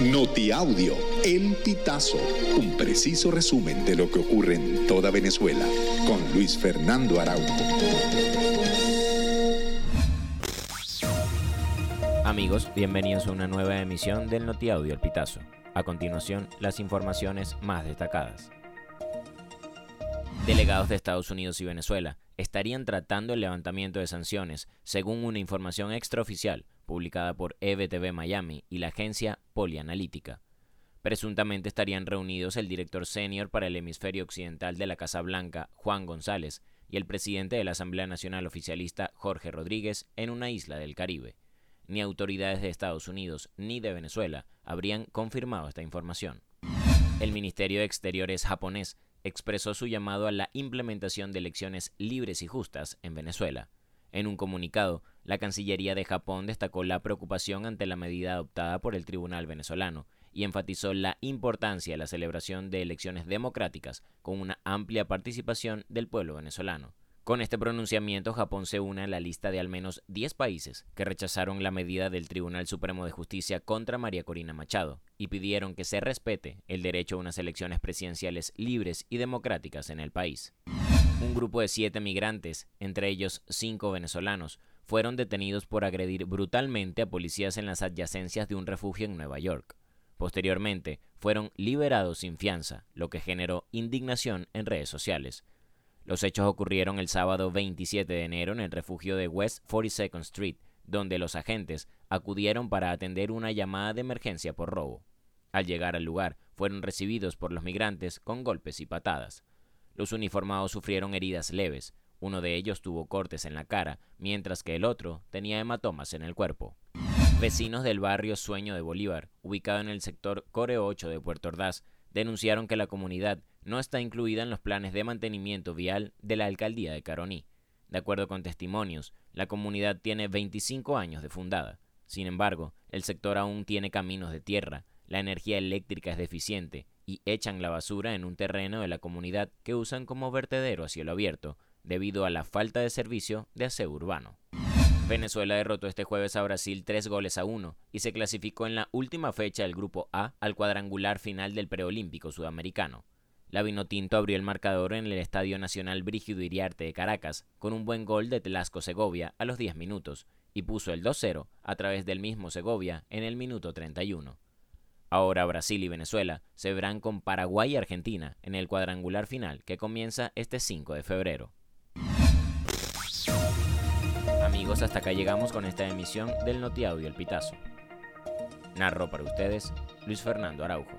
Notiaudio, El Pitazo, un preciso resumen de lo que ocurre en toda Venezuela, con Luis Fernando Araújo. Amigos, bienvenidos a una nueva emisión del Notiaudio El Pitazo. A continuación, las informaciones más destacadas. Delegados de Estados Unidos y Venezuela estarían tratando el levantamiento de sanciones, según una información extraoficial publicada por EBTV Miami y la agencia Polianalítica. Presuntamente estarían reunidos el director senior para el hemisferio occidental de la Casa Blanca, Juan González, y el presidente de la Asamblea Nacional Oficialista, Jorge Rodríguez, en una isla del Caribe. Ni autoridades de Estados Unidos ni de Venezuela habrían confirmado esta información. El Ministerio de Exteriores japonés expresó su llamado a la implementación de elecciones libres y justas en Venezuela. En un comunicado, la Cancillería de Japón destacó la preocupación ante la medida adoptada por el Tribunal venezolano y enfatizó la importancia de la celebración de elecciones democráticas con una amplia participación del pueblo venezolano. Con este pronunciamiento, Japón se une a la lista de al menos 10 países que rechazaron la medida del Tribunal Supremo de Justicia contra María Corina Machado y pidieron que se respete el derecho a unas elecciones presidenciales libres y democráticas en el país. Un grupo de siete migrantes, entre ellos cinco venezolanos, fueron detenidos por agredir brutalmente a policías en las adyacencias de un refugio en Nueva York. Posteriormente, fueron liberados sin fianza, lo que generó indignación en redes sociales. Los hechos ocurrieron el sábado 27 de enero en el refugio de West 42nd Street, donde los agentes acudieron para atender una llamada de emergencia por robo. Al llegar al lugar, fueron recibidos por los migrantes con golpes y patadas. Los uniformados sufrieron heridas leves, uno de ellos tuvo cortes en la cara, mientras que el otro tenía hematomas en el cuerpo. Vecinos del barrio Sueño de Bolívar, ubicado en el sector Core 8 de Puerto Ordaz, denunciaron que la comunidad no está incluida en los planes de mantenimiento vial de la alcaldía de Caroní. De acuerdo con testimonios, la comunidad tiene 25 años de fundada. Sin embargo, el sector aún tiene caminos de tierra, la energía eléctrica es deficiente y echan la basura en un terreno de la comunidad que usan como vertedero a cielo abierto, debido a la falta de servicio de aseo urbano. Venezuela derrotó este jueves a Brasil tres goles a uno y se clasificó en la última fecha del Grupo A al cuadrangular final del preolímpico sudamericano. La Vinotinto abrió el marcador en el Estadio Nacional Brígido Iriarte de Caracas con un buen gol de Telasco Segovia a los 10 minutos y puso el 2-0 a través del mismo Segovia en el minuto 31. Ahora Brasil y Venezuela se verán con Paraguay y Argentina en el cuadrangular final que comienza este 5 de febrero. Amigos, hasta acá llegamos con esta emisión del Notiaudio El Pitazo. Narro para ustedes Luis Fernando Araujo.